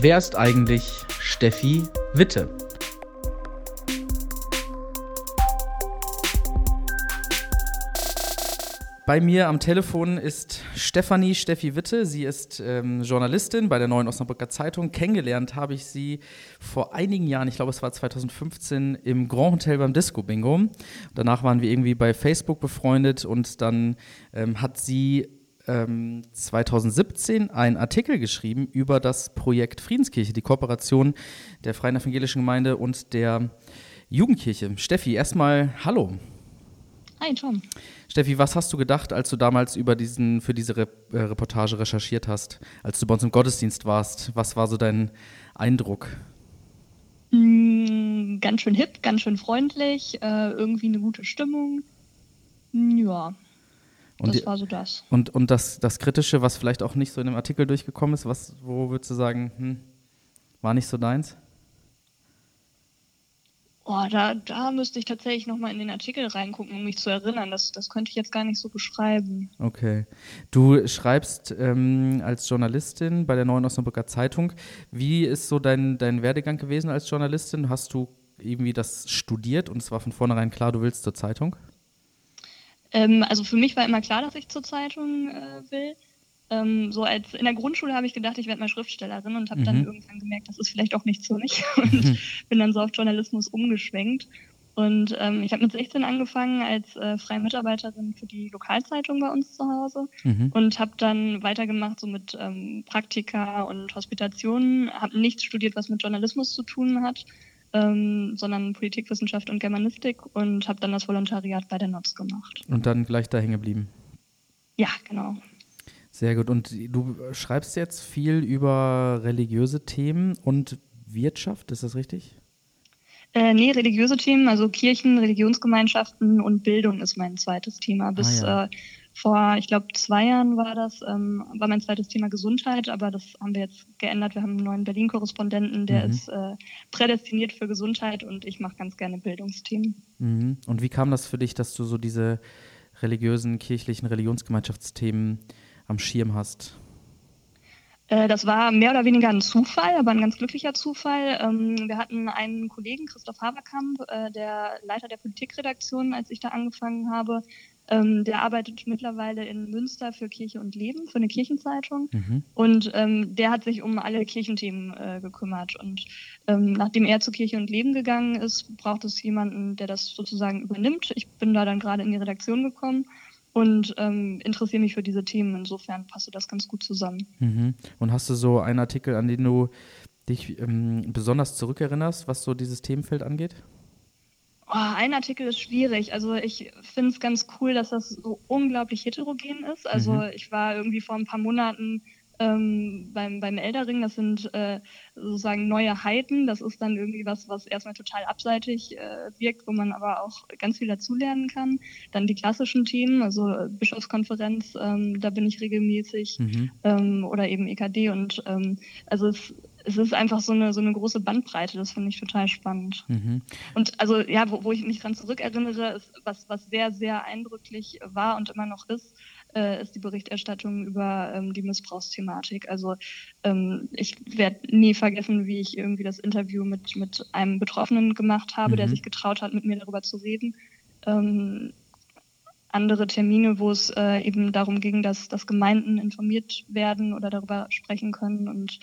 Wer ist eigentlich Steffi Witte? Bei mir am Telefon ist Stefanie Steffi Witte. Sie ist ähm, Journalistin bei der Neuen Osnabrücker Zeitung. Kennengelernt habe ich sie vor einigen Jahren, ich glaube es war 2015, im Grand Hotel beim Disco Bingo. Danach waren wir irgendwie bei Facebook befreundet und dann ähm, hat sie ähm, 2017 einen Artikel geschrieben über das Projekt Friedenskirche, die Kooperation der Freien Evangelischen Gemeinde und der Jugendkirche. Steffi, erstmal Hallo. Hi, Tom. Steffi, was hast du gedacht, als du damals über diesen, für diese Re äh, Reportage recherchiert hast, als du bei uns im Gottesdienst warst? Was war so dein Eindruck? Mm, ganz schön hip, ganz schön freundlich, äh, irgendwie eine gute Stimmung. Mm, ja, und das war so das. Und, und das, das Kritische, was vielleicht auch nicht so in dem Artikel durchgekommen ist, was, wo würdest du sagen, hm, war nicht so deins? Oh, da, da müsste ich tatsächlich nochmal in den Artikel reingucken, um mich zu erinnern. Das, das könnte ich jetzt gar nicht so beschreiben. Okay. Du schreibst ähm, als Journalistin bei der Neuen Osnabrücker Zeitung. Wie ist so dein, dein Werdegang gewesen als Journalistin? Hast du irgendwie das studiert und es war von vornherein klar, du willst zur Zeitung? Ähm, also für mich war immer klar, dass ich zur Zeitung äh, will. Ähm, so als in der Grundschule habe ich gedacht, ich werde mal Schriftstellerin und habe mhm. dann irgendwann gemerkt, das ist vielleicht auch nicht so nicht und mhm. bin dann so auf Journalismus umgeschwenkt. Und ähm, ich habe mit 16 angefangen als äh, freie Mitarbeiterin für die Lokalzeitung bei uns zu Hause mhm. und habe dann weitergemacht so mit ähm, Praktika und Hospitationen, habe nichts studiert, was mit Journalismus zu tun hat, ähm, sondern Politikwissenschaft und Germanistik und habe dann das Volontariat bei der NOTS gemacht. Und dann gleich da hängen geblieben? Ja, genau. Sehr gut. Und du schreibst jetzt viel über religiöse Themen und Wirtschaft, ist das richtig? Äh, nee, religiöse Themen, also Kirchen, Religionsgemeinschaften und Bildung ist mein zweites Thema. Bis ah, ja. äh, vor, ich glaube, zwei Jahren war das, ähm, war mein zweites Thema Gesundheit, aber das haben wir jetzt geändert. Wir haben einen neuen Berlin-Korrespondenten, der mhm. ist äh, prädestiniert für Gesundheit und ich mache ganz gerne Bildungsthemen. Mhm. Und wie kam das für dich, dass du so diese religiösen, kirchlichen Religionsgemeinschaftsthemen am Schirm hast? Äh, das war mehr oder weniger ein Zufall, aber ein ganz glücklicher Zufall. Ähm, wir hatten einen Kollegen, Christoph Haberkamp, äh, der Leiter der Politikredaktion, als ich da angefangen habe. Ähm, der arbeitet mittlerweile in Münster für Kirche und Leben, für eine Kirchenzeitung. Mhm. Und ähm, der hat sich um alle Kirchenthemen äh, gekümmert. Und nachdem er zu Kirche und Leben gegangen ist, braucht es jemanden, der das sozusagen übernimmt. Ich bin da dann gerade in die Redaktion gekommen und ähm, interessiere mich für diese Themen. Insofern passt das ganz gut zusammen. Mhm. Und hast du so einen Artikel, an den du dich ähm, besonders zurückerinnerst, was so dieses Themenfeld angeht? Oh, ein Artikel ist schwierig. Also ich finde es ganz cool, dass das so unglaublich heterogen ist. Also mhm. ich war irgendwie vor ein paar Monaten ähm, beim, beim Eldering, das sind äh, sozusagen neue Heiden. Das ist dann irgendwie was, was erstmal total abseitig äh, wirkt, wo man aber auch ganz viel dazulernen kann. Dann die klassischen Themen, also Bischofskonferenz, ähm, da bin ich regelmäßig mhm. ähm, oder eben EKD und ähm, also es, es ist einfach so eine, so eine große Bandbreite, das finde ich total spannend. Mhm. Und also ja, wo, wo ich mich dran zurückerinnere, ist was, was sehr, sehr eindrücklich war und immer noch ist, äh, ist die Berichterstattung über ähm, die Missbrauchsthematik. Also ähm, ich werde nie vergessen, wie ich irgendwie das Interview mit, mit einem Betroffenen gemacht habe, mhm. der sich getraut hat, mit mir darüber zu reden. Ähm, andere Termine, wo es äh, eben darum ging, dass, dass Gemeinden informiert werden oder darüber sprechen können. Und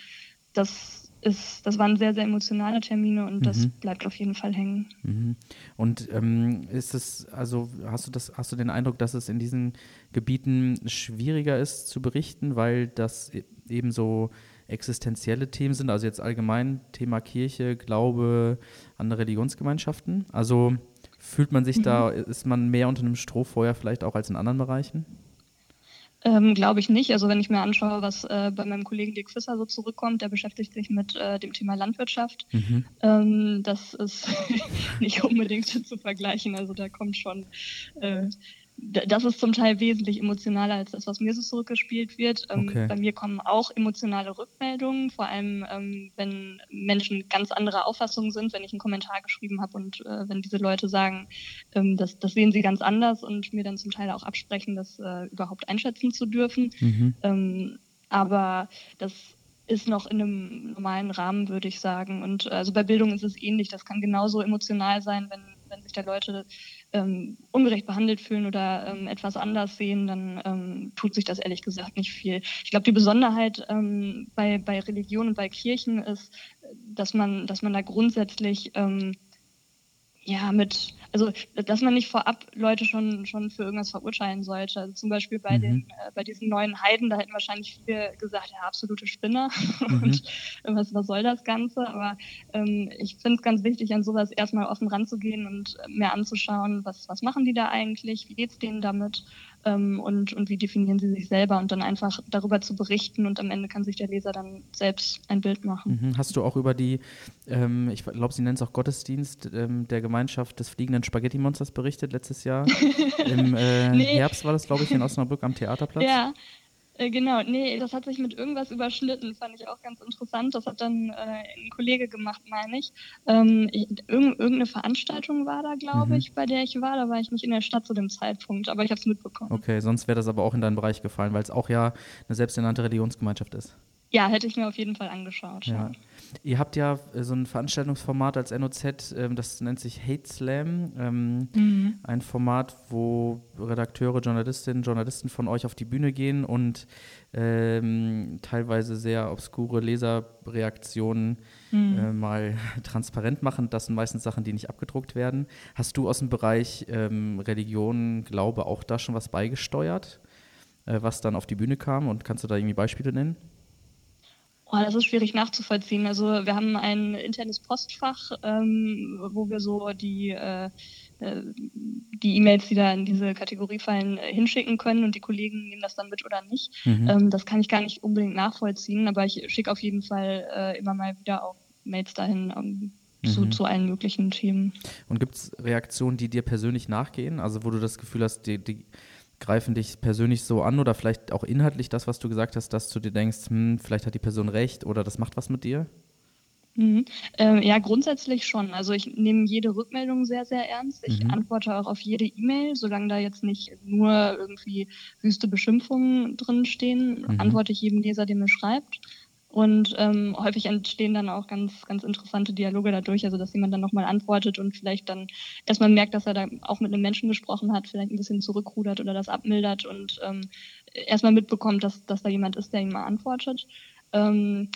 das ist, das waren sehr, sehr emotionale Termine und das mhm. bleibt auf jeden Fall hängen. Mhm. Und ähm, ist es, also hast du das, hast du den Eindruck, dass es in diesen Gebieten schwieriger ist zu berichten, weil das e-, eben so existenzielle Themen sind, also jetzt allgemein Thema Kirche, Glaube, andere Religionsgemeinschaften? Also fühlt man sich mhm. da, ist man mehr unter einem Strohfeuer vielleicht auch als in anderen Bereichen? Ähm, Glaube ich nicht. Also wenn ich mir anschaue, was äh, bei meinem Kollegen Dirk Fisser so zurückkommt, der beschäftigt sich mit äh, dem Thema Landwirtschaft. Mhm. Ähm, das ist nicht unbedingt zu vergleichen. Also da kommt schon äh, das ist zum Teil wesentlich emotionaler als das, was mir so zurückgespielt wird. Ähm, okay. Bei mir kommen auch emotionale Rückmeldungen, vor allem ähm, wenn Menschen ganz anderer Auffassung sind, wenn ich einen Kommentar geschrieben habe und äh, wenn diese Leute sagen, ähm, das, das sehen sie ganz anders und mir dann zum Teil auch absprechen, das äh, überhaupt einschätzen zu dürfen. Mhm. Aber das ist noch in einem normalen Rahmen, würde ich sagen. Und also bei Bildung ist es ähnlich. Das kann genauso emotional sein, wenn, wenn sich da Leute ähm, ungerecht behandelt fühlen oder ähm, etwas anders sehen, dann ähm, tut sich das ehrlich gesagt nicht viel. Ich glaube, die Besonderheit ähm, bei, bei Religion und bei Kirchen ist, dass man, dass man da grundsätzlich ähm, ja, mit, also dass man nicht vorab Leute schon, schon für irgendwas verurteilen sollte. Also zum Beispiel bei, mhm. den, äh, bei diesen neuen Heiden, da hätten wahrscheinlich viele gesagt, ja, absolute Spinner mhm. und was, was soll das Ganze? Aber ähm, ich finde es ganz wichtig, an sowas erstmal offen ranzugehen und mehr anzuschauen, was, was machen die da eigentlich, wie geht es denen damit ähm, und, und wie definieren sie sich selber und dann einfach darüber zu berichten und am Ende kann sich der Leser dann selbst ein Bild machen. Mhm. Hast du auch über die, ähm, ich glaube, sie nennt es auch Gottesdienst ähm, der Gemeinschaft des fliegenden Spaghetti-Monsters berichtet letztes Jahr? Im äh, nee. Herbst war das, glaube ich, in Osnabrück am Theaterplatz. Ja, äh, genau, nee, das hat sich mit irgendwas überschnitten, fand ich auch ganz interessant. Das hat dann äh, ein Kollege gemacht, meine ich. Ähm, ich irg irgendeine Veranstaltung war da, glaube mhm. ich, bei der ich war. Da war ich nicht in der Stadt zu dem Zeitpunkt, aber ich habe es mitbekommen. Okay, sonst wäre das aber auch in deinen Bereich gefallen, weil es auch ja eine selbsternannte Religionsgemeinschaft ist. Ja, hätte ich mir auf jeden Fall angeschaut. Ja. ja. Ihr habt ja äh, so ein Veranstaltungsformat als NOZ, ähm, das nennt sich Hate Slam. Ähm, mhm. Ein Format, wo Redakteure, Journalistinnen, Journalisten von euch auf die Bühne gehen und ähm, teilweise sehr obskure Leserreaktionen mhm. äh, mal transparent machen. Das sind meistens Sachen, die nicht abgedruckt werden. Hast du aus dem Bereich ähm, Religion, Glaube auch da schon was beigesteuert, äh, was dann auf die Bühne kam? Und kannst du da irgendwie Beispiele nennen? Oh, das ist schwierig nachzuvollziehen. Also wir haben ein internes Postfach, ähm, wo wir so die äh, äh, die E-Mails, die da in diese Kategorie fallen, äh, hinschicken können und die Kollegen nehmen das dann mit oder nicht. Mhm. Ähm, das kann ich gar nicht unbedingt nachvollziehen, aber ich schicke auf jeden Fall äh, immer mal wieder auch Mails dahin. Ähm, zu, mhm. zu allen möglichen Themen. Und gibt es Reaktionen, die dir persönlich nachgehen? Also wo du das Gefühl hast, die, die greifen dich persönlich so an oder vielleicht auch inhaltlich das, was du gesagt hast, dass du dir denkst, hm, vielleicht hat die Person recht oder das macht was mit dir? Mhm. Ähm, ja, grundsätzlich schon. Also ich nehme jede Rückmeldung sehr, sehr ernst. Ich mhm. antworte auch auf jede E-Mail, solange da jetzt nicht nur irgendwie wüste Beschimpfungen drinstehen, mhm. antworte ich jedem Leser, der mir schreibt. Und ähm, häufig entstehen dann auch ganz, ganz interessante Dialoge dadurch, also dass jemand dann nochmal antwortet und vielleicht dann erstmal merkt, dass er da auch mit einem Menschen gesprochen hat, vielleicht ein bisschen zurückrudert oder das abmildert und ähm, erstmal mitbekommt, dass, dass da jemand ist, der ihm mal antwortet. Ähm,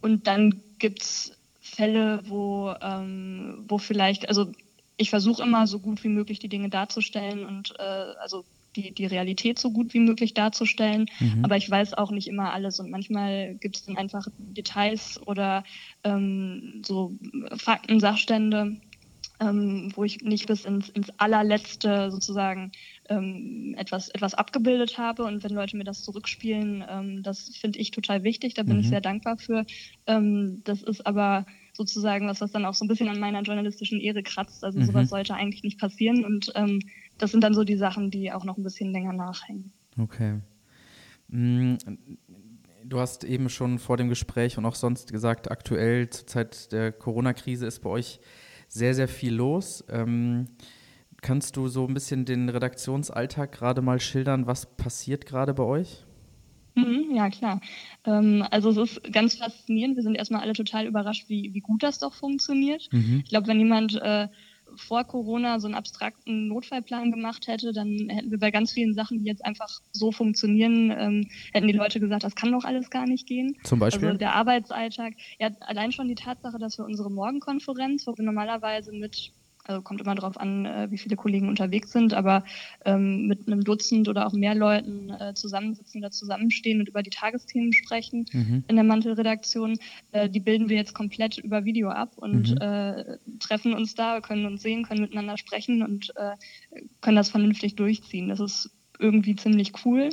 und dann gibt's Fälle, wo, ähm, wo vielleicht, also ich versuche immer so gut wie möglich die Dinge darzustellen und äh, also die, die Realität so gut wie möglich darzustellen. Mhm. Aber ich weiß auch nicht immer alles und manchmal gibt es dann einfach Details oder ähm, so Fakten, Sachstände, ähm, wo ich nicht bis ins, ins allerletzte sozusagen ähm, etwas, etwas abgebildet habe. Und wenn Leute mir das zurückspielen, ähm, das finde ich total wichtig. Da bin mhm. ich sehr dankbar für. Ähm, das ist aber sozusagen was, was dann auch so ein bisschen an meiner journalistischen Ehre kratzt. Also mhm. sowas sollte eigentlich nicht passieren. Und ähm, das sind dann so die Sachen, die auch noch ein bisschen länger nachhängen. Okay. Mm, du hast eben schon vor dem Gespräch und auch sonst gesagt, aktuell zur Zeit der Corona-Krise ist bei euch sehr, sehr viel los. Ähm, kannst du so ein bisschen den Redaktionsalltag gerade mal schildern? Was passiert gerade bei euch? Mhm, ja, klar. Ähm, also es ist ganz faszinierend. Wir sind erstmal alle total überrascht, wie, wie gut das doch funktioniert. Mhm. Ich glaube, wenn jemand äh, vor Corona so einen abstrakten Notfallplan gemacht hätte, dann hätten wir bei ganz vielen Sachen, die jetzt einfach so funktionieren, ähm, hätten die Leute gesagt, das kann doch alles gar nicht gehen. Zum Beispiel? Also der Arbeitsalltag. Ja, allein schon die Tatsache, dass wir unsere Morgenkonferenz, wo wir normalerweise mit also kommt immer darauf an, äh, wie viele Kollegen unterwegs sind, aber ähm, mit einem Dutzend oder auch mehr Leuten äh, zusammensitzen oder zusammenstehen und über die Tagesthemen sprechen mhm. in der Mantelredaktion. Äh, die bilden wir jetzt komplett über Video ab und mhm. äh, treffen uns da, können uns sehen, können miteinander sprechen und äh, können das vernünftig durchziehen. Das ist irgendwie ziemlich cool.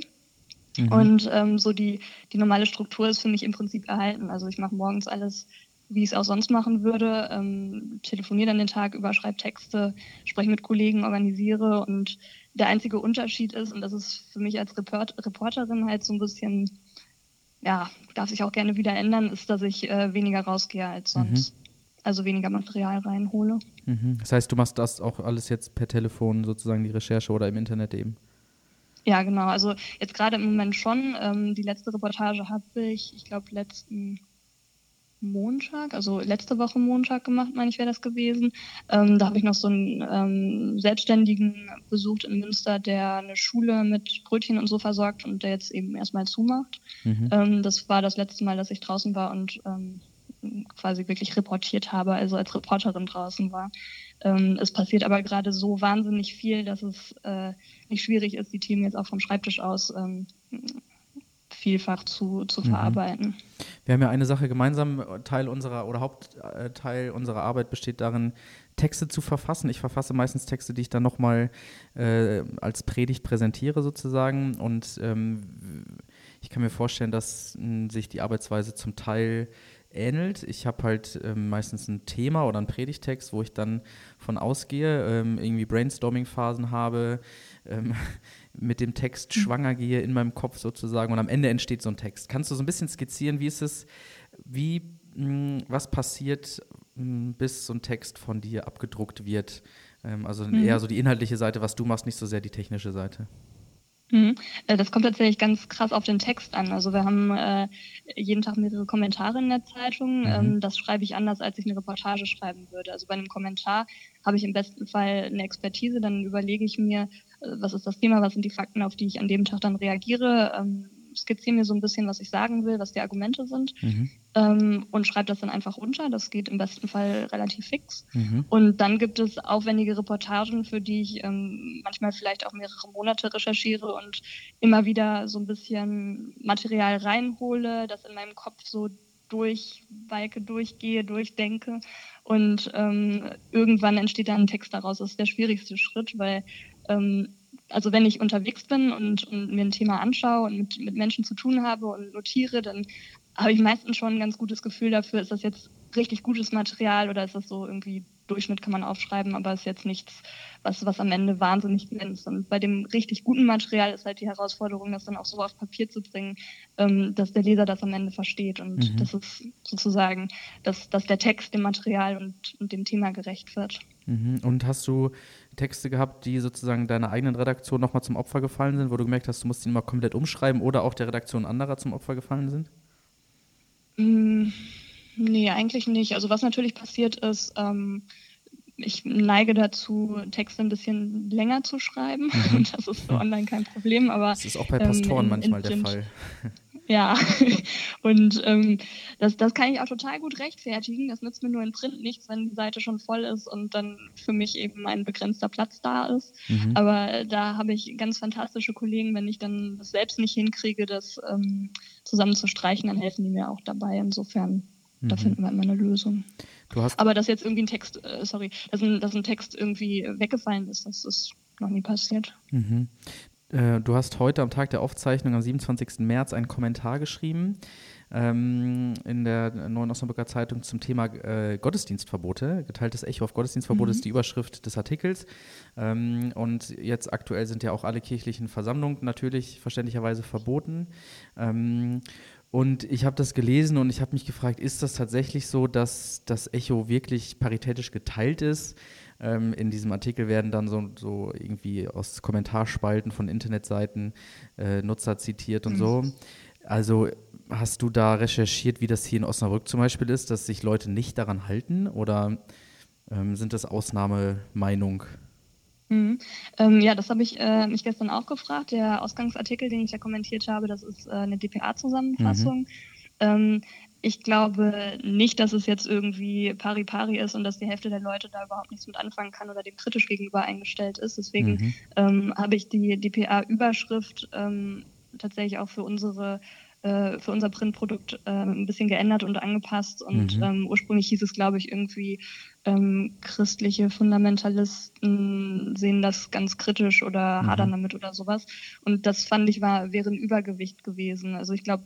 Mhm. Und ähm, so die, die normale Struktur ist für mich im Prinzip erhalten. Also ich mache morgens alles wie ich es auch sonst machen würde. Ähm, telefoniere dann den Tag über, schreibe Texte, spreche mit Kollegen, organisiere. Und der einzige Unterschied ist, und das ist für mich als Report Reporterin halt so ein bisschen, ja, darf sich auch gerne wieder ändern, ist, dass ich äh, weniger rausgehe als mhm. sonst. Mhm. Also weniger Material reinhole. Mhm. Das heißt, du machst das auch alles jetzt per Telefon, sozusagen die Recherche oder im Internet eben? Ja, genau. Also jetzt gerade im Moment schon. Ähm, die letzte Reportage habe ich, ich glaube, letzten Montag, also letzte Woche Montag gemacht, meine ich, wäre das gewesen. Ähm, da habe ich noch so einen ähm, Selbstständigen besucht in Münster, der eine Schule mit Brötchen und so versorgt und der jetzt eben erstmal zumacht. Mhm. Ähm, das war das letzte Mal, dass ich draußen war und ähm, quasi wirklich reportiert habe, also als Reporterin draußen war. Ähm, es passiert aber gerade so wahnsinnig viel, dass es äh, nicht schwierig ist, die Themen jetzt auch vom Schreibtisch aus ähm, vielfach zu, zu mhm. verarbeiten. Wir haben ja eine Sache gemeinsam, Teil unserer oder Hauptteil unserer Arbeit besteht darin, Texte zu verfassen. Ich verfasse meistens Texte, die ich dann nochmal äh, als Predigt präsentiere sozusagen und ähm, ich kann mir vorstellen, dass mh, sich die Arbeitsweise zum Teil ähnelt. Ich habe halt ähm, meistens ein Thema oder einen Predigtext, wo ich dann von ausgehe, ähm, irgendwie Brainstorming-Phasen habe, ähm, mit dem Text mhm. schwanger gehe in meinem Kopf sozusagen und am Ende entsteht so ein Text. Kannst du so ein bisschen skizzieren, wie ist es, wie, mh, hm, was passiert, mh, hm, bis so ein Text von dir abgedruckt wird? Ähm, also mhm. eher so die inhaltliche Seite, was du machst, nicht so sehr die technische Seite. Mhm. Äh, das kommt tatsächlich ganz krass auf den Text an. Also wir haben äh, jeden Tag mehrere Kommentare in der Zeitung. Mhm. Ähm, das schreibe ich anders, als ich eine Reportage schreiben würde. Also bei einem Kommentar habe ich im besten Fall eine Expertise, dann überlege ich mir, was ist das Thema, was sind die Fakten, auf die ich an dem Tag dann reagiere. Ähm, skizziere mir so ein bisschen, was ich sagen will, was die Argumente sind mhm. ähm, und schreibe das dann einfach unter. Das geht im besten Fall relativ fix. Mhm. Und dann gibt es aufwendige Reportagen, für die ich ähm, manchmal vielleicht auch mehrere Monate recherchiere und immer wieder so ein bisschen Material reinhole, das in meinem Kopf so durchweike, durchgehe, durchdenke und ähm, irgendwann entsteht dann ein Text daraus. Das ist der schwierigste Schritt, weil ähm, also wenn ich unterwegs bin und, und, mir ein Thema anschaue und mit, mit Menschen zu tun habe und notiere, dann habe ich meistens schon ein ganz gutes Gefühl dafür, ist das jetzt richtig gutes Material oder ist das so irgendwie Durchschnitt kann man aufschreiben, aber ist jetzt nichts, was, was am Ende wahnsinnig glänzt. Und bei dem richtig guten Material ist halt die Herausforderung, das dann auch so auf Papier zu bringen, ähm, dass der Leser das am Ende versteht. Und mhm. das ist sozusagen, dass, dass der Text dem Material und, und dem Thema gerecht wird. Mhm. Und hast du Texte gehabt, die sozusagen deiner eigenen Redaktion nochmal zum Opfer gefallen sind, wo du gemerkt hast, du musst ihn mal komplett umschreiben oder auch der Redaktion anderer zum Opfer gefallen sind? Mm, nee, eigentlich nicht. Also was natürlich passiert ist, ähm, ich neige dazu, Texte ein bisschen länger zu schreiben. Mhm. Das ist so online kein Problem, aber. Das ist auch bei Pastoren ähm, in, manchmal in der Fall. Ja, und ähm, das, das kann ich auch total gut rechtfertigen. Das nützt mir nur in Print nichts, wenn die Seite schon voll ist und dann für mich eben ein begrenzter Platz da ist. Mhm. Aber da habe ich ganz fantastische Kollegen, wenn ich dann das selbst nicht hinkriege, das ähm, zusammen zu streichen, dann helfen die mir auch dabei. Insofern, mhm. da finden wir immer eine Lösung. Aber dass jetzt irgendwie ein Text, äh, sorry, dass ein, dass ein Text irgendwie weggefallen ist, das ist noch nie passiert. Mhm. Äh, du hast heute am Tag der Aufzeichnung am 27. März einen Kommentar geschrieben ähm, in der Neuen Osnabrücker Zeitung zum Thema äh, Gottesdienstverbote. Geteiltes Echo auf Gottesdienstverbote mhm. ist die Überschrift des Artikels. Ähm, und jetzt aktuell sind ja auch alle kirchlichen Versammlungen natürlich verständlicherweise verboten. Ähm, und ich habe das gelesen und ich habe mich gefragt, ist das tatsächlich so, dass das Echo wirklich paritätisch geteilt ist? Ähm, in diesem Artikel werden dann so, so, irgendwie aus Kommentarspalten von Internetseiten äh, Nutzer zitiert und mhm. so. Also hast du da recherchiert, wie das hier in Osnabrück zum Beispiel ist, dass sich Leute nicht daran halten oder ähm, sind das Ausnahmemeinung? Mhm. Ähm, ja, das habe ich äh, mich gestern auch gefragt. Der Ausgangsartikel, den ich ja kommentiert habe, das ist äh, eine DPA-Zusammenfassung. Mhm. Ähm, ich glaube nicht, dass es jetzt irgendwie pari-pari ist und dass die Hälfte der Leute da überhaupt nichts mit anfangen kann oder dem kritisch gegenüber eingestellt ist. Deswegen mhm. ähm, habe ich die DPA-Überschrift ähm, tatsächlich auch für unsere äh, für unser Printprodukt äh, ein bisschen geändert und angepasst. Und mhm. ähm, ursprünglich hieß es, glaube ich, irgendwie ähm, christliche Fundamentalisten sehen das ganz kritisch oder mhm. hadern damit oder sowas. Und das fand ich war, wäre ein Übergewicht gewesen. Also ich glaube,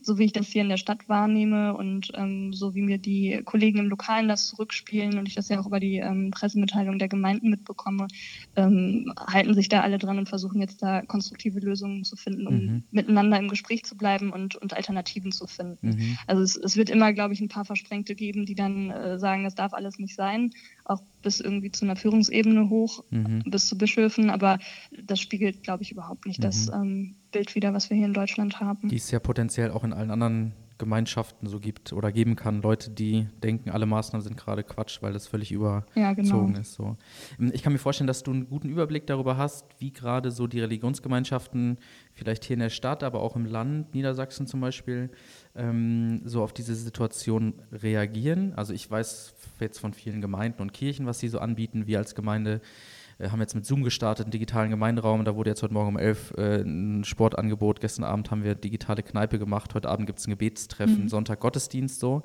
so wie ich das hier in der Stadt wahrnehme und ähm, so wie mir die Kollegen im Lokalen das zurückspielen und ich das ja auch über die ähm, Pressemitteilung der Gemeinden mitbekomme, ähm, halten sich da alle dran und versuchen jetzt da konstruktive Lösungen zu finden, um mhm. miteinander im Gespräch zu bleiben und, und Alternativen zu finden. Mhm. Also es, es, wird immer, glaube ich, ein paar Versprengte geben, die dann äh, sagen, das darf alles nicht nicht sein, auch bis irgendwie zu einer Führungsebene hoch, mhm. bis zu Bischöfen, aber das spiegelt, glaube ich, überhaupt nicht mhm. das ähm, Bild wieder, was wir hier in Deutschland haben. Die es ja potenziell auch in allen anderen Gemeinschaften so gibt oder geben kann. Leute, die denken, alle Maßnahmen sind gerade Quatsch, weil das völlig überzogen ja, genau. ist. So. Ich kann mir vorstellen, dass du einen guten Überblick darüber hast, wie gerade so die Religionsgemeinschaften, vielleicht hier in der Stadt, aber auch im Land, Niedersachsen zum Beispiel, ähm, so auf diese Situation reagieren. Also ich weiß jetzt von vielen Gemeinden und Kirchen, was sie so anbieten. Wir als Gemeinde äh, haben jetzt mit Zoom gestartet, einen digitalen Gemeinderaum. Da wurde jetzt heute Morgen um 11 äh, ein Sportangebot. Gestern Abend haben wir digitale Kneipe gemacht. Heute Abend gibt es ein Gebetstreffen, mhm. Sonntag Gottesdienst so.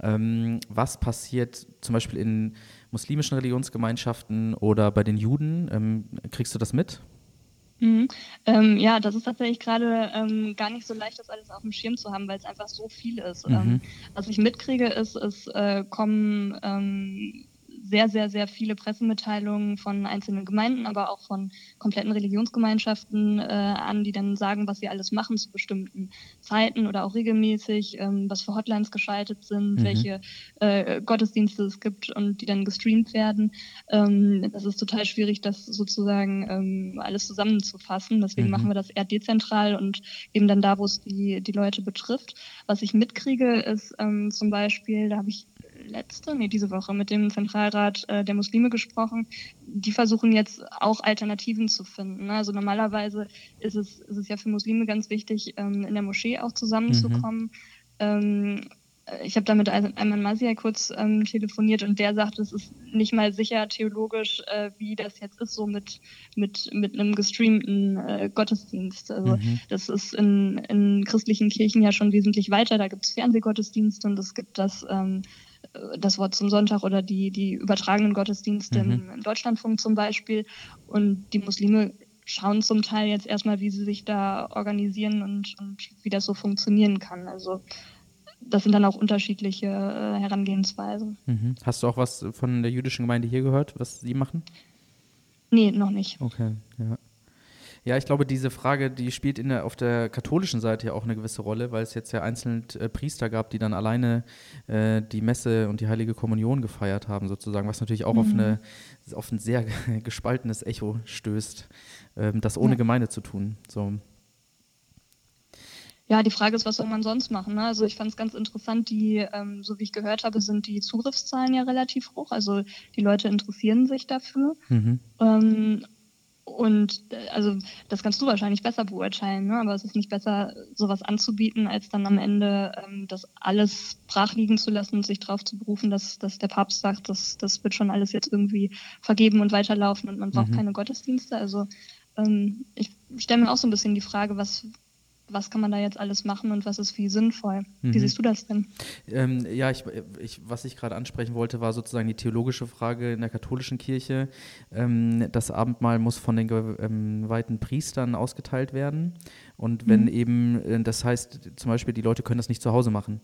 Ähm, was passiert zum Beispiel in muslimischen Religionsgemeinschaften oder bei den Juden? Ähm, kriegst du das mit? Mhm. Ähm, ja, das ist tatsächlich gerade ähm, gar nicht so leicht, das alles auf dem Schirm zu haben, weil es einfach so viel ist. Mhm. Ähm, was ich mitkriege, ist, es äh, kommen ähm, sehr, sehr, sehr viele Pressemitteilungen von einzelnen Gemeinden, aber auch von kompletten Religionsgemeinschaften äh, an, die dann sagen, was sie alles machen zu bestimmten Zeiten oder auch regelmäßig, ähm, was für Hotlines geschaltet sind, mhm. welche äh, Gottesdienste es gibt und die dann gestreamt werden. Ähm, das ist total schwierig, das sozusagen ähm, alles zusammenzufassen. Deswegen mhm. machen wir das eher dezentral und eben dann da, wo es die, die Leute betrifft. Was ich mitkriege, ist ähm, zum Beispiel, da habe ich letzte, nee, diese Woche mit dem Zentralrat äh, der Muslime gesprochen. Die versuchen jetzt auch Alternativen zu finden. Ne? Also normalerweise ist es, ist es ja für Muslime ganz wichtig, ähm, in der Moschee auch zusammenzukommen. Mhm. Ähm, ich habe da mit Ayman Mazia kurz ähm, telefoniert und der sagt, es ist nicht mal sicher theologisch, äh, wie das jetzt ist, so mit, mit, mit einem gestreamten äh, Gottesdienst. Also mhm. das ist in, in christlichen Kirchen ja schon wesentlich weiter. Da gibt es Fernsehgottesdienste und es gibt das ähm, das Wort zum Sonntag oder die, die übertragenen Gottesdienste mhm. im, Deutschlandfunk zum Beispiel. Und die Muslime schauen zum Teil jetzt erstmal, wie sie sich da organisieren und, und wie das so funktionieren kann. Also das sind dann auch unterschiedliche äh, Herangehensweisen. Mhm. Hast du auch was von der jüdischen Gemeinde hier gehört, was sie machen? Nee, noch nicht. Okay, ja. Ja, ich glaube, diese Frage, die spielt in der, auf der katholischen Seite ja auch eine gewisse Rolle, weil es jetzt ja einzelne äh, Priester gab, die dann alleine äh, die Messe und die Heilige Kommunion gefeiert haben, sozusagen, was natürlich auch mhm. auf, eine, auf ein sehr gespaltenes Echo stößt, ähm, das ohne ja. Gemeinde zu tun. So. Ja, die Frage ist, was soll man sonst machen? Ne? Also ich fand es ganz interessant, die, ähm, so wie ich gehört habe, sind die Zugriffszahlen ja relativ hoch. Also die Leute interessieren sich dafür. Mhm. Ähm, und äh, also das kannst du wahrscheinlich besser beurteilen, ne? aber es ist nicht besser, sowas anzubieten, als dann am Ende ähm, das alles brach liegen zu lassen und sich darauf zu berufen, dass, dass der Papst sagt, dass das wird schon alles jetzt irgendwie vergeben und weiterlaufen und man braucht mhm. keine Gottesdienste. Also ähm, ich stelle mir auch so ein bisschen die Frage, was, was kann man da jetzt alles machen und was ist wie sinnvoll? Mhm. Wie siehst du das denn? Ähm, ja, ich, ich, was ich gerade ansprechen wollte, war sozusagen die theologische Frage in der katholischen Kirche. Ähm, das Abendmahl muss von den geweihten ähm, Priestern ausgeteilt werden. Und wenn mhm. eben, äh, das heißt zum Beispiel, die Leute können das nicht zu Hause machen.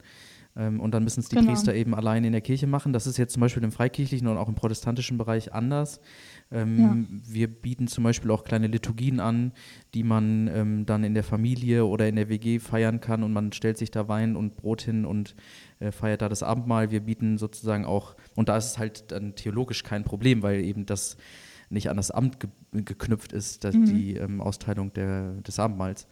Ähm, und dann müssen es die genau. Priester eben allein in der Kirche machen. Das ist jetzt zum Beispiel im freikirchlichen und auch im protestantischen Bereich anders. Ähm, ja. Wir bieten zum Beispiel auch kleine Liturgien an, die man ähm, dann in der Familie oder in der WG feiern kann und man stellt sich da Wein und Brot hin und äh, feiert da das Abendmahl. Wir bieten sozusagen auch, und da ist es halt dann theologisch kein Problem, weil eben das nicht an das Amt ge geknüpft ist, mhm. die ähm, Austeilung der, des Abendmahls.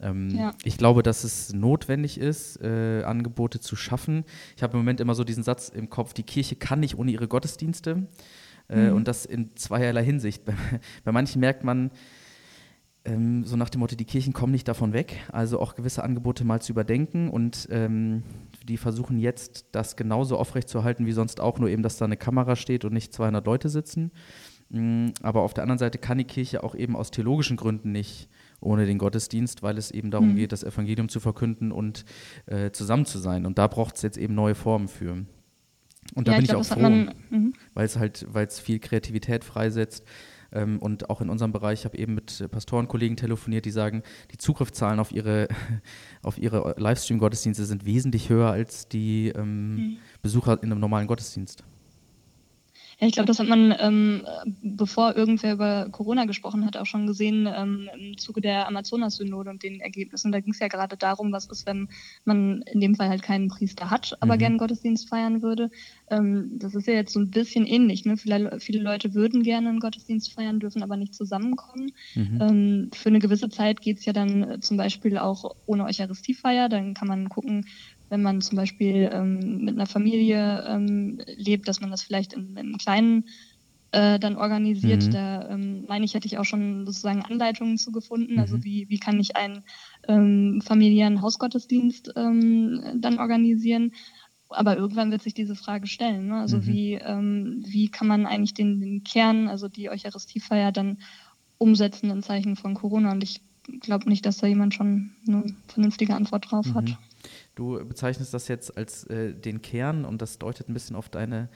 Ähm, ja. Ich glaube, dass es notwendig ist, äh, Angebote zu schaffen. Ich habe im Moment immer so diesen Satz im Kopf, die Kirche kann nicht ohne ihre Gottesdienste. Äh, mhm. Und das in zweierlei Hinsicht. Bei, bei manchen merkt man, ähm, so nach dem Motto, die Kirchen kommen nicht davon weg, also auch gewisse Angebote mal zu überdenken und ähm, die versuchen jetzt, das genauso aufrechtzuerhalten wie sonst auch, nur eben, dass da eine Kamera steht und nicht 200 Leute sitzen. Mhm, aber auf der anderen Seite kann die Kirche auch eben aus theologischen Gründen nicht ohne den Gottesdienst, weil es eben darum mhm. geht, das Evangelium zu verkünden und äh, zusammen zu sein. Und da braucht es jetzt eben neue Formen für. Und da ja, bin ich, glaub, ich auch froh, mhm. weil es halt, weil es viel Kreativität freisetzt. Ähm, und auch in unserem Bereich, ich habe eben mit Pastorenkollegen telefoniert, die sagen, die Zugriffszahlen auf ihre, auf ihre Livestream-Gottesdienste sind wesentlich höher als die ähm, mhm. Besucher in einem normalen Gottesdienst. Ja, ich glaube, das hat man, ähm, bevor irgendwer über Corona gesprochen hat, auch schon gesehen ähm, im Zuge der Amazonas-Synode und den Ergebnissen. Da ging es ja gerade darum, was ist, wenn man in dem Fall halt keinen Priester hat, aber mhm. gerne Gottesdienst feiern würde. Ähm, das ist ja jetzt so ein bisschen ähnlich. Ne? Viele, viele Leute würden gerne einen Gottesdienst feiern, dürfen aber nicht zusammenkommen. Mhm. Ähm, für eine gewisse Zeit geht es ja dann äh, zum Beispiel auch ohne Eucharistiefeier. Dann kann man gucken, wenn man zum Beispiel ähm, mit einer Familie ähm, lebt, dass man das vielleicht in, in kleinen äh, dann organisiert. Mhm. Da ähm, meine ich, hätte ich auch schon sozusagen Anleitungen zu gefunden. Also mhm. Also wie, wie kann ich einen ähm, familiären Hausgottesdienst ähm, dann organisieren? Aber irgendwann wird sich diese Frage stellen. Ne? Also mhm. wie, ähm, wie kann man eigentlich den, den Kern, also die Eucharistiefeier dann umsetzen in Zeichen von Corona? Und ich glaube nicht, dass da jemand schon eine vernünftige Antwort drauf hat. Du bezeichnest das jetzt als äh, den Kern und das deutet ein bisschen auf deine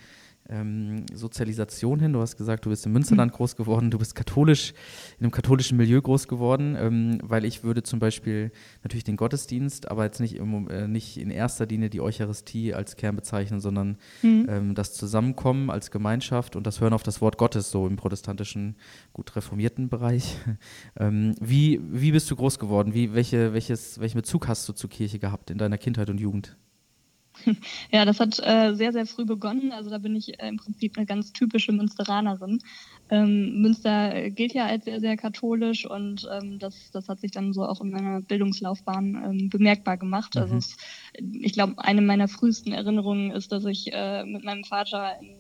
ähm, Sozialisation hin. Du hast gesagt, du bist im Münsterland mhm. groß geworden, du bist katholisch, in einem katholischen Milieu groß geworden, ähm, weil ich würde zum Beispiel natürlich den Gottesdienst, aber jetzt nicht, im, äh, nicht in erster Linie die Eucharistie als Kern bezeichnen, sondern mhm. ähm, das Zusammenkommen als Gemeinschaft und das Hören auf das Wort Gottes, so im protestantischen, gut reformierten Bereich. Ähm, wie, wie bist du groß geworden? Wie, welche, welches, welchen Bezug hast du zur Kirche gehabt in deiner Kindheit und Jugend? Ja, das hat äh, sehr, sehr früh begonnen. Also da bin ich äh, im Prinzip eine ganz typische Münsteranerin. Ähm, Münster gilt ja als sehr, sehr katholisch und ähm, das, das hat sich dann so auch in meiner Bildungslaufbahn ähm, bemerkbar gemacht. Also mhm. Also es, ich glaube, eine meiner frühesten Erinnerungen ist, dass ich äh, mit meinem Vater in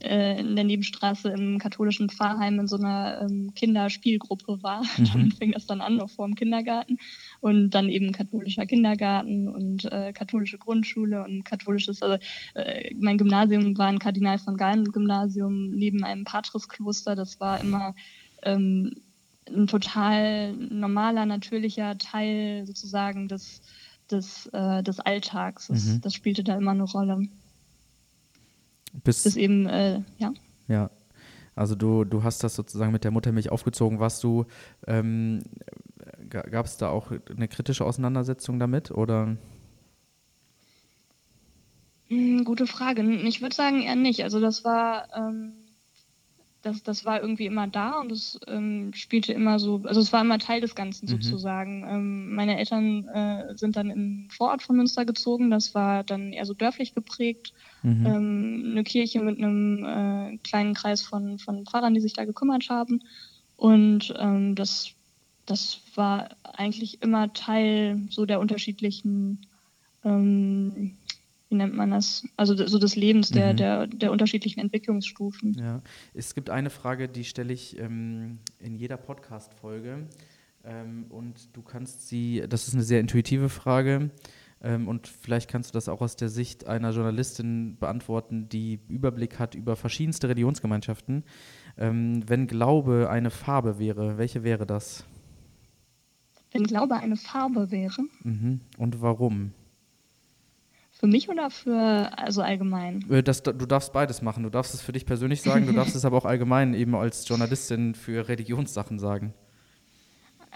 äh, in der Nebenstraße im katholischen Pfarrheim in so einer ähm, Kinderspielgruppe war. Mhm. Damit fing das dann an, noch vor dem Kindergarten. Und dann eben katholischer Kindergarten und äh, katholische Grundschule und katholisches, also äh, mein Gymnasium war ein Kardinal von Galen Gymnasium neben einem Patriskloster. Das war immer ähm, ein total normaler, natürlicher Teil sozusagen des, des, äh, des Alltags. Das, mhm. das spielte da immer eine Rolle. Bis, das eben, äh, ja. Ja. Also du, du hast das sozusagen mit der Muttermilch aufgezogen. Warst du, ähm, gab es da auch eine kritische Auseinandersetzung damit oder? Hm, gute Frage. Ich würde sagen eher nicht. Also das war, ähm, das, das war irgendwie immer da und es ähm, spielte immer so, also es war immer Teil des Ganzen mhm. sozusagen. Ähm, meine Eltern äh, sind dann im Vorort von Münster gezogen, das war dann eher so dörflich geprägt. Mhm. Ähm, eine Kirche mit einem äh, kleinen Kreis von, von Pfarrern, die sich da gekümmert haben. Und ähm, das, das war eigentlich immer Teil so der unterschiedlichen ähm, wie nennt man das? Also so des Lebens, der, mhm. der, der unterschiedlichen Entwicklungsstufen. Ja, es gibt eine Frage, die stelle ich ähm, in jeder Podcast-Folge. Ähm, und du kannst sie, das ist eine sehr intuitive Frage. Ähm, und vielleicht kannst du das auch aus der Sicht einer Journalistin beantworten, die Überblick hat über verschiedenste Religionsgemeinschaften. Ähm, wenn Glaube eine Farbe wäre, welche wäre das? Wenn Glaube eine Farbe wäre? Mhm. Und warum? Für mich oder für, also allgemein? Äh, das, du darfst beides machen. Du darfst es für dich persönlich sagen, du darfst es aber auch allgemein eben als Journalistin für Religionssachen sagen.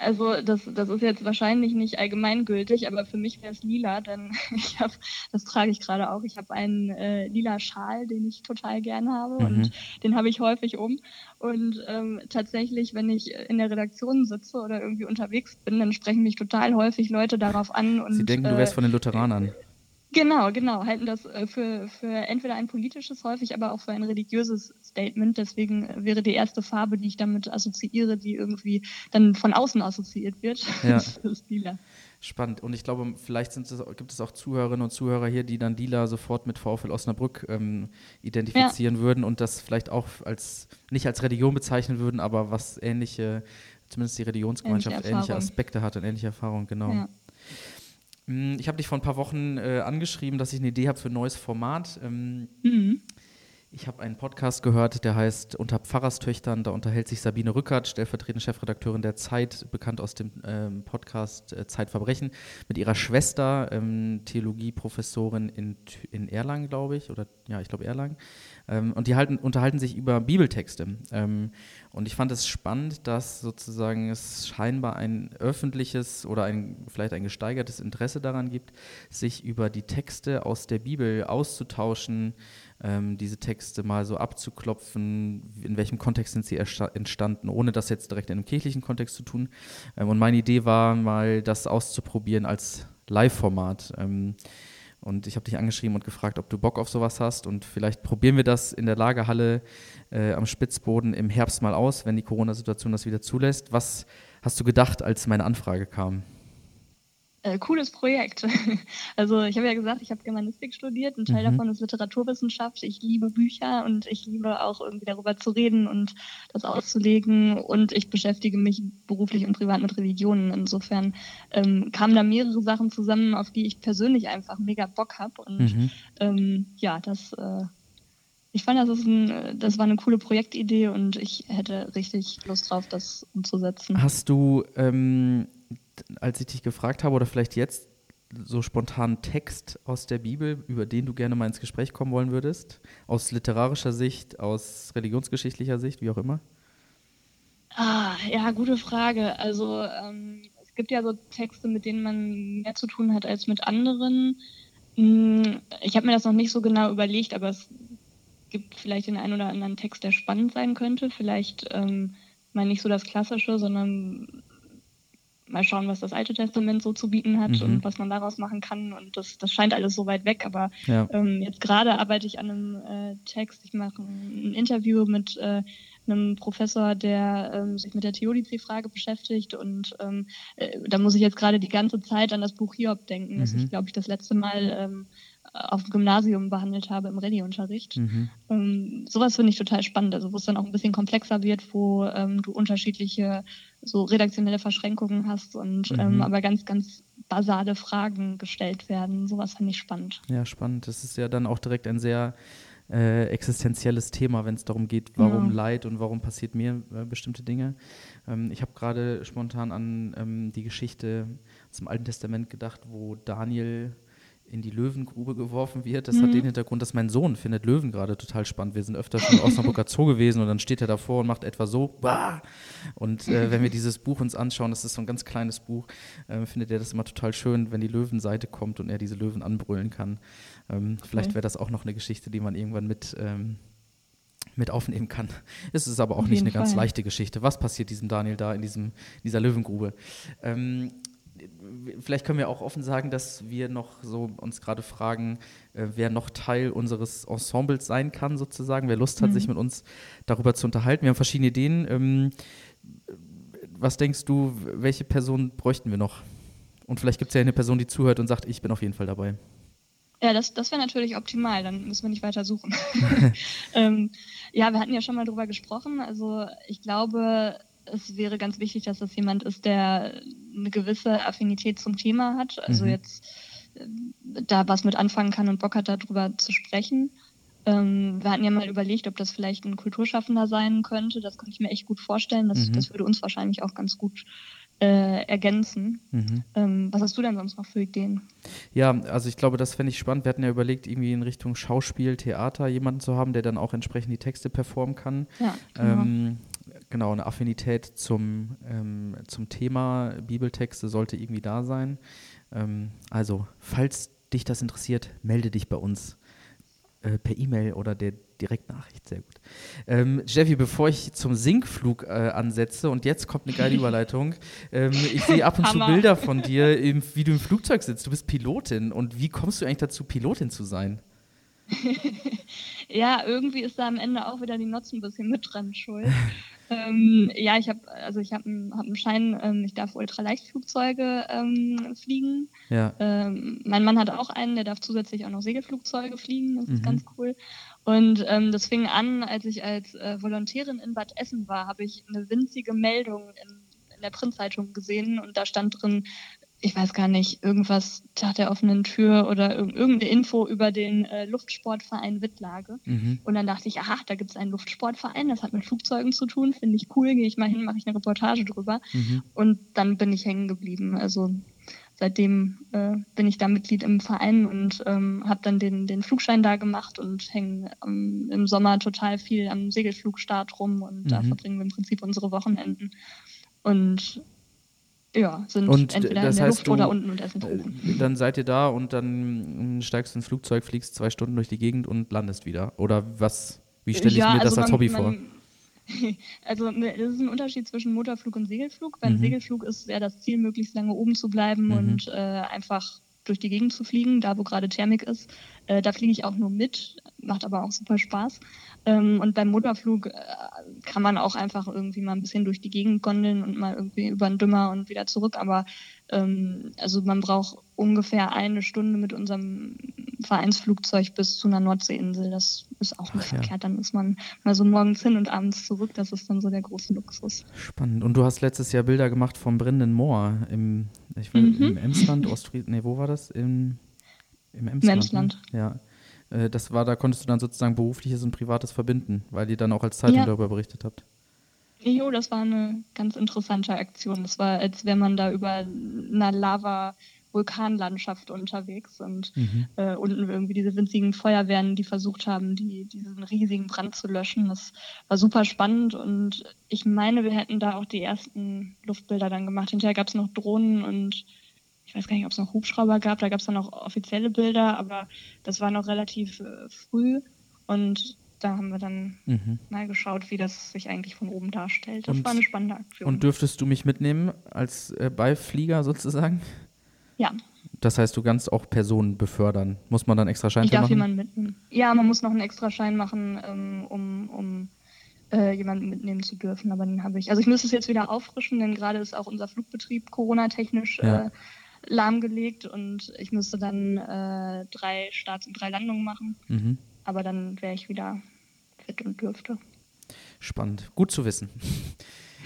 Also das, das ist jetzt wahrscheinlich nicht allgemeingültig, aber für mich wäre es lila, denn ich habe, das trage ich gerade auch, ich habe einen äh, lila Schal, den ich total gern habe mhm. und den habe ich häufig um. Und ähm, tatsächlich, wenn ich in der Redaktion sitze oder irgendwie unterwegs bin, dann sprechen mich total häufig Leute darauf an. Und, Sie denken, du wärst äh, von den Lutheranern. Genau, genau. Halten das äh, für, für entweder ein politisches häufig, aber auch für ein religiöses Statement. Deswegen äh, wäre die erste Farbe, die ich damit assoziiere, die irgendwie dann von außen assoziiert wird, ja. ist lila. Spannend. Und ich glaube, vielleicht es, gibt es auch Zuhörerinnen und Zuhörer hier, die dann lila sofort mit VfL Osnabrück ähm, identifizieren ja. würden und das vielleicht auch als nicht als Religion bezeichnen würden, aber was ähnliche, zumindest die Religionsgemeinschaft ähnliche, ähnliche Aspekte hat und ähnliche Erfahrungen, genau. Ja. Hm, ich habe dich vor ein paar Wochen äh, angeschrieben, dass ich eine Idee habe für ein neues Format. Ähm, mhm. Ich habe einen Podcast gehört, der heißt Unter Pfarrerstöchtern. Da unterhält sich Sabine Rückert, stellvertretende Chefredakteurin der Zeit, bekannt aus dem ähm, Podcast äh, Zeitverbrechen, mit ihrer Schwester, ähm, Theologieprofessorin in, in Erlangen, glaube ich, oder ja, ich glaube Erlangen. Ähm, und die halten, unterhalten sich über Bibeltexte. Ähm, Und ich fand es spannend, dass sozusagen es scheinbar ein öffentliches oder ein, vielleicht ein gesteigertes Interesse daran gibt, sich über die Texte aus der Bibel auszutauschen, ähm, diese Texte mal so abzuklopfen, in welchem Kontext sind sie entstanden, ohne das jetzt direkt in einem kirchlichen Kontext zu tun. Ähm, und meine Idee war mal, das auszuprobieren als Live-Format. Ähm, und ich habe dich angeschrieben und gefragt, ob du Bock auf sowas hast. Und vielleicht probieren wir das in der Lagerhalle äh, am Spitzboden im Herbst mal aus, wenn die Corona-Situation das wieder zulässt. Was hast du gedacht, als meine Anfrage kam? Äh, cooles Projekt. Also ich habe ja gesagt, ich habe Germanistik studiert. Ein Teil mhm. davon ist Literaturwissenschaft. Ich liebe Bücher und ich liebe auch irgendwie darüber zu reden und das auszulegen. Und ich beschäftige mich beruflich und privat mit Religionen. Insofern ähm, kamen da mehrere Sachen zusammen, auf die ich persönlich einfach mega Bock habe. Und mhm. ähm, ja, das äh, ich fand, das, ist ein, das war eine coole Projektidee und ich hätte richtig Lust drauf, das umzusetzen. Hast du ähm, als ich dich gefragt habe, oder vielleicht jetzt so spontan Text aus der Bibel, über den du gerne mal ins Gespräch kommen wollen würdest? Aus literarischer Sicht, aus religionsgeschichtlicher Sicht, wie auch immer? Ah, ja, gute Frage. Also ähm, es gibt ja so Texte, mit denen man mehr zu tun hat als mit anderen. Hm, ich habe mir das noch nicht so genau überlegt, aber es gibt vielleicht den einen oder anderen Text, der spannend sein könnte. Vielleicht ähm, mal nicht so das Klassische, sondern mal schauen, was das Alte Testament so zu bieten hat mhm. und was man daraus machen kann. Und das, das scheint alles so weit weg. Aber ja. ähm, jetzt gerade arbeite ich an einem äh, Text. Ich mache ein, ein Interview mit äh, einem Professor, der ähm, sich mit der Theodizee-Frage beschäftigt. Und ähm, äh, da muss ich jetzt gerade die ganze Zeit an das Buch Hiob denken, mhm. das ich, glaube ich, das letzte Mal ähm, auf dem Gymnasium behandelt habe im Rallye-Unterricht. Mhm. Ähm, sowas finde ich total spannend, also wo es dann auch ein bisschen komplexer wird, wo ähm, du unterschiedliche so redaktionelle Verschränkungen hast und ähm, mhm. aber ganz, ganz basale Fragen gestellt werden. Sowas finde ich spannend. Ja, spannend. Das ist ja dann auch direkt ein sehr äh, existenzielles Thema, wenn es darum geht, warum ja. Leid und warum passiert mir äh, bestimmte Dinge. Ähm, ich habe gerade spontan an ähm, die Geschichte zum Alten Testament gedacht, wo Daniel in die Löwengrube geworfen wird. Das mhm. hat den Hintergrund, dass mein Sohn findet Löwen gerade total spannend. Wir sind öfter schon im Osnabrücker Zoo gewesen und dann steht er davor und macht etwa so. Bah! Und äh, wenn wir dieses Buch uns anschauen, das ist so ein ganz kleines Buch, äh, findet er das immer total schön, wenn die Löwenseite kommt und er diese Löwen anbrüllen kann. Ähm, okay. Vielleicht wäre das auch noch eine Geschichte, die man irgendwann mit ähm, mit aufnehmen kann. Es ist aber auch nicht eine Fall. ganz leichte Geschichte. Was passiert diesem Daniel da in, diesem, dieser Löwengrube? Ähm, vielleicht können wir auch offen sagen, dass wir noch so uns gerade fragen, äh, wer noch Teil unseres Ensembles sein kann, sozusagen, wer Lust hat, mhm. sich mit uns darüber zu unterhalten. Wir haben verschiedene Ideen. Ähm, was denkst du, welche Person bräuchten wir noch? Und vielleicht gibt es ja eine Person, die zuhört und sagt, ich bin auf jeden Fall dabei. Ja, das, das wäre natürlich optimal, dann müssen wir nicht weiter suchen. ähm, ja, wir hatten ja schon mal drüber gesprochen. Also ich glaube, es wäre ganz wichtig, dass das jemand ist, der eine gewisse Affinität zum Thema hat. Also mhm. jetzt äh, da was mit anfangen kann und Bock hat, darüber zu sprechen. Ähm, wir hatten ja mal überlegt, ob das vielleicht ein Kulturschaffender sein könnte. Das könnte ich mir echt gut vorstellen. Das, mhm. das würde uns wahrscheinlich auch ganz gut äh, ergänzen. Mhm. Ähm, was hast du denn sonst noch für Ideen? Ja, also ich glaube, das fände ich spannend. Wir hatten ja überlegt, irgendwie in Richtung Schauspiel, Theater jemanden zu haben, der dann auch entsprechend die Texte performen kann. Ja, genau. Ähm, genau, eine Affinität zum, ähm, zum Thema Bibeltexte sollte irgendwie da sein. Ähm, also, falls dich das interessiert, melde dich bei uns äh, per E-Mail oder der Direktnachricht. Sehr gut. Ähm, Jeffy, bevor ich zum Sinkflug äh, ansetze und jetzt kommt eine geile Überleitung. Ähm, ich sehe ab und zu Bilder von dir, im, wie du im Flugzeug sitzt. Du bist Pilotin. Und wie kommst du eigentlich dazu, Pilotin zu sein? ja, irgendwie ist da am Ende auch wieder die Notz ein bisschen mit dran schuld. ähm, ja, ich habe also ich habe einen hab Schein, ähm, ich darf Ultraleichtflugzeuge ähm, fliegen. Ja. Ähm, mein Mann hat auch einen, der darf zusätzlich auch noch Segelflugzeuge fliegen. Das ist mhm. ganz cool. Und ähm, das fing an, als ich als äh, Volontärin in Bad Essen war, habe ich eine winzige Meldung in, in der Printzeitung gesehen und da stand drin, ich weiß gar nicht, irgendwas Tag der offenen Tür oder irgendeine Info über den äh, Luftsportverein Wittlage. Mhm. Und dann dachte ich, aha, da gibt es einen Luftsportverein, das hat mit Flugzeugen zu tun, finde ich cool, gehe ich mal hin, mache ich eine Reportage drüber. Mhm. Und dann bin ich hängen geblieben. Also seitdem äh, bin ich da Mitglied im Verein und ähm, habe dann den, den Flugschein da gemacht und hänge ähm, im Sommer total viel am Segelflugstart rum und mhm. da verbringen wir im Prinzip unsere Wochenenden. Und ja, sind und entweder in der Luft du, oder unten und essen oben. Dann seid ihr da und dann steigst du ins Flugzeug, fliegst zwei Stunden durch die Gegend und landest wieder. Oder was? Wie stelle ich ja, mir also das als man, Hobby vor? also ne, es ist ein Unterschied zwischen Motorflug und Segelflug. Beim mhm. Segelflug ist ja das Ziel, möglichst lange oben zu bleiben mhm. und äh, einfach durch die Gegend zu fliegen, da wo gerade Thermik ist. Äh, da fliege ich auch nur mit, macht aber auch super Spaß. Ähm, und beim Motorflug äh, kann man auch einfach irgendwie mal ein bisschen durch die Gegend gondeln und mal irgendwie über den Dümmer und wieder zurück. Aber ähm, also man braucht ungefähr eine Stunde mit unserem Vereinsflugzeug bis zu einer Nordseeinsel. Das ist auch nicht Ach, verkehrt. Ja. Dann ist man mal so morgens hin und abends zurück. Das ist dann so der große Luxus. Spannend. Und du hast letztes Jahr Bilder gemacht vom brennenden Moor im, ich weiß, mhm. im Emsland, Ostfried, nee, wo war das? Im, im Emsland. Ne? Emsland. Ne? Ja. Äh, das war, da konntest du dann sozusagen berufliches und privates verbinden, weil ihr dann auch als Zeitung ja. darüber berichtet habt. Jo, das war eine ganz interessante Aktion. Das war, als wäre man da über einer Lava Vulkanlandschaft unterwegs und mhm. äh, unten irgendwie diese winzigen Feuerwehren, die versucht haben, die, diesen riesigen Brand zu löschen. Das war super spannend und ich meine, wir hätten da auch die ersten Luftbilder dann gemacht. Hinterher gab es noch Drohnen und ich weiß gar nicht, ob es noch Hubschrauber gab, da gab es dann auch offizielle Bilder, aber das war noch relativ äh, früh und da haben wir dann mhm. mal geschaut, wie das sich eigentlich von oben darstellt. Das und, war eine spannende Aktion. Und dürftest du mich mitnehmen als äh, Beiflieger sozusagen? Ja. Das heißt, du kannst auch Personen befördern. Muss man dann extra Schein machen? Ich darf machen? jemanden mitnehmen. Ja, man muss noch einen extra Schein machen, ähm, um, um äh, jemanden mitnehmen zu dürfen. Aber den habe ich. Also ich müsste es jetzt wieder auffrischen, denn gerade ist auch unser Flugbetrieb Corona-technisch ja. äh, lahmgelegt und ich müsste dann äh, drei Starts und drei Landungen machen. Mhm. Aber dann wäre ich wieder fit und dürfte. Spannend. Gut zu wissen.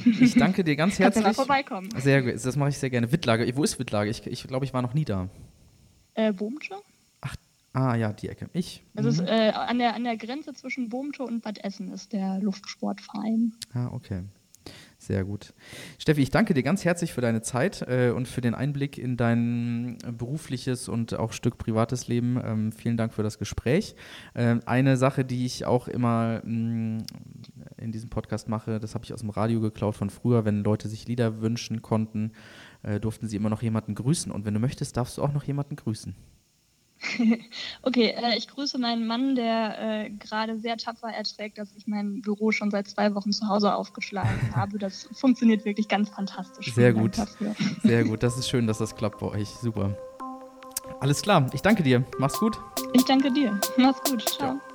Ich danke dir ganz herzlich. Kannst du mal vorbeikommen. Sehr gut, das mache ich sehr gerne. Wittlage, wo ist Wittlage? Ich, ich glaube, ich war noch nie da. Äh, Bohmsche? Ach, ah ja, die Ecke. Ich. Also mhm. ist, äh, an, der, an der Grenze zwischen Bohmsche und Bad Essen ist der Luftsportverein. Ah, okay. Sehr gut. Steffi, ich danke dir ganz herzlich für deine Zeit äh, und für den Einblick in dein berufliches und auch Stück privates Leben. Ähm, vielen Dank für das Gespräch. Ähm, eine Sache, die ich auch immer mh, mm, in diesem Podcast mache, das habe ich aus dem Radio geklaut von früher, wenn Leute sich Lieder wünschen konnten, äh, durften sie immer noch jemanden grüßen. Und wenn du möchtest, darfst du auch noch jemanden grüßen. okay, äh, ich grüße meinen Mann, der äh, gerade sehr tapfer erträgt, dass ich mein Büro schon seit zwei Wochen zu Hause aufgeschlagen habe. Das funktioniert wirklich ganz fantastisch. Sehr gut. Sehr gut. Das ist schön, dass das klappt bei euch. Super. Alles klar. Ich danke dir. Mach's gut. Ich danke dir. Mach's gut. Ciao. Ciao.